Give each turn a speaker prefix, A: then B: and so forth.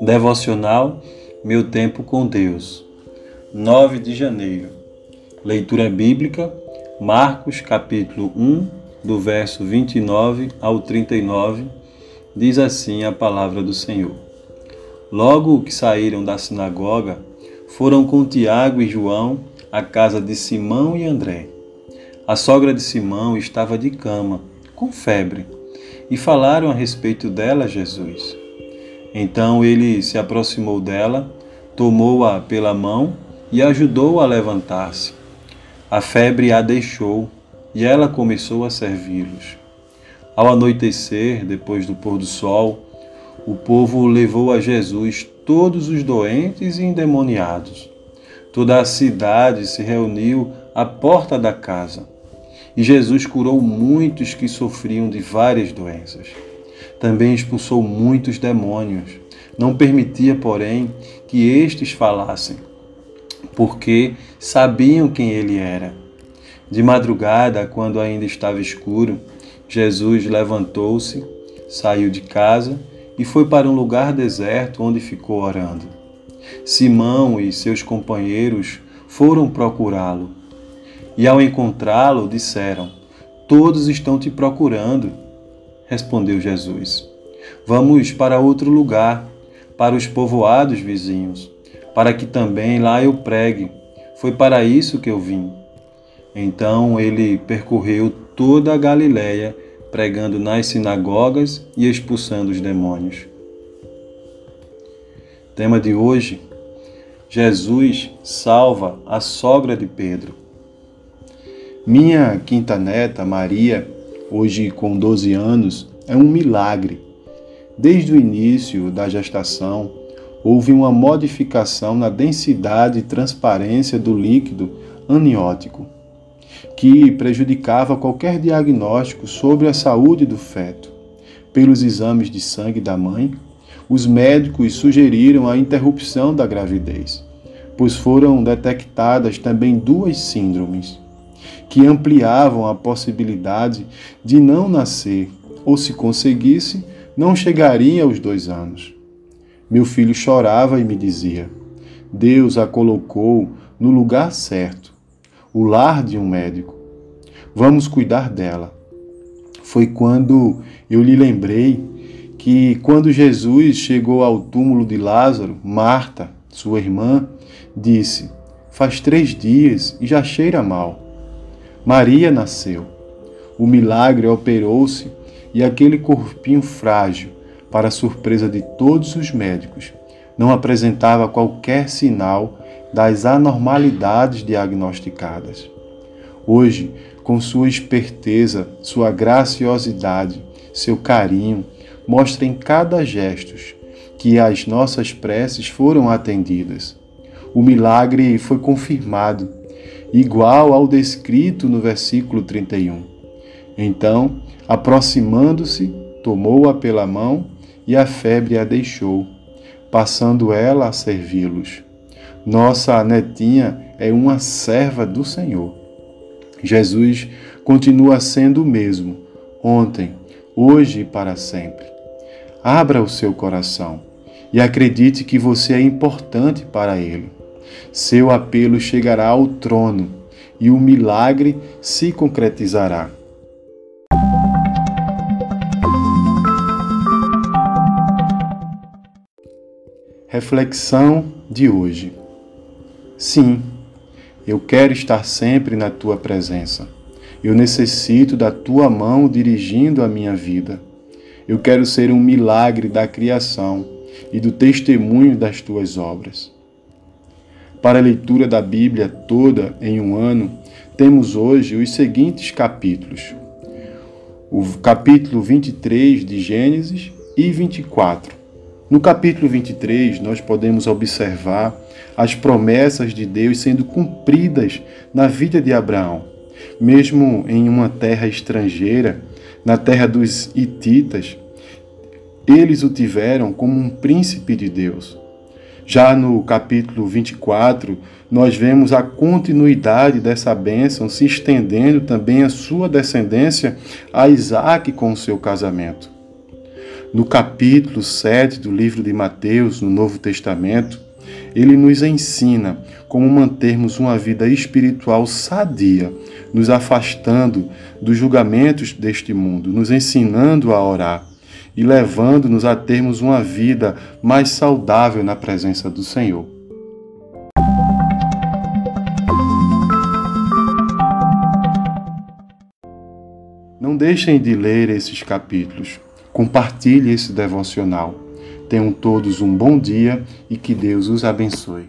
A: Devocional Meu Tempo com Deus. 9 de janeiro. Leitura bíblica, Marcos capítulo 1, do verso 29 ao 39, diz assim a palavra do Senhor. Logo que saíram da sinagoga, foram com Tiago e João à casa de Simão e André. A sogra de Simão estava de cama, com febre, e falaram a respeito dela Jesus. Então ele se aproximou dela, tomou-a pela mão e ajudou-a a levantar-se. A febre a deixou e ela começou a servi-los. Ao anoitecer, depois do pôr do sol, o povo levou a Jesus todos os doentes e endemoniados. Toda a cidade se reuniu à porta da casa. E Jesus curou muitos que sofriam de várias doenças também expulsou muitos demônios. Não permitia, porém, que estes falassem, porque sabiam quem ele era. De madrugada, quando ainda estava escuro, Jesus levantou-se, saiu de casa e foi para um lugar deserto onde ficou orando. Simão e seus companheiros foram procurá-lo. E ao encontrá-lo, disseram: Todos estão te procurando. Respondeu Jesus: Vamos para outro lugar, para os povoados vizinhos, para que também lá eu pregue. Foi para isso que eu vim. Então ele percorreu toda a Galiléia, pregando nas sinagogas e expulsando os demônios. Tema de hoje: Jesus salva a sogra de Pedro. Minha quinta neta, Maria, hoje com 12 anos, é um milagre. Desde o início da gestação, houve uma modificação na densidade e transparência do líquido aniótico, que prejudicava qualquer diagnóstico sobre a saúde do feto. Pelos exames de sangue da mãe, os médicos sugeriram a interrupção da gravidez, pois foram detectadas também duas síndromes que ampliavam a possibilidade de não nascer, ou se conseguisse, não chegaria aos dois anos. Meu filho chorava e me dizia: Deus a colocou no lugar certo, o lar de um médico. Vamos cuidar dela. Foi quando eu lhe lembrei que, quando Jesus chegou ao túmulo de Lázaro, Marta, sua irmã, disse: Faz três dias e já cheira mal. Maria nasceu. O milagre operou-se e aquele corpinho frágil, para surpresa de todos os médicos, não apresentava qualquer sinal das anormalidades diagnosticadas. Hoje, com sua esperteza, sua graciosidade, seu carinho, mostra em cada gesto que as nossas preces foram atendidas. O milagre foi confirmado igual ao descrito no versículo 31. Então, aproximando-se, tomou-a pela mão e a febre a deixou, passando ela a servi-los. Nossa netinha é uma serva do Senhor. Jesus continua sendo o mesmo, ontem, hoje e para sempre. Abra o seu coração e acredite que você é importante para Ele. Seu apelo chegará ao trono e o milagre se concretizará. Reflexão de hoje. Sim, eu quero estar sempre na tua presença. Eu necessito da tua mão dirigindo a minha vida. Eu quero ser um milagre da criação e do testemunho das tuas obras. Para a leitura da Bíblia toda em um ano, temos hoje os seguintes capítulos: o capítulo 23 de Gênesis e 24. No capítulo 23, nós podemos observar as promessas de Deus sendo cumpridas na vida de Abraão. Mesmo em uma terra estrangeira, na terra dos Hititas, eles o tiveram como um príncipe de Deus. Já no capítulo 24, nós vemos a continuidade dessa bênção se estendendo também a sua descendência a Isaac com o seu casamento. No capítulo 7 do livro de Mateus, no Novo Testamento, ele nos ensina como mantermos uma vida espiritual sadia, nos afastando dos julgamentos deste mundo, nos ensinando a orar e levando-nos a termos uma vida mais saudável na presença do Senhor. Não deixem de ler esses capítulos. Compartilhe esse devocional. Tenham todos um bom dia e que Deus os abençoe.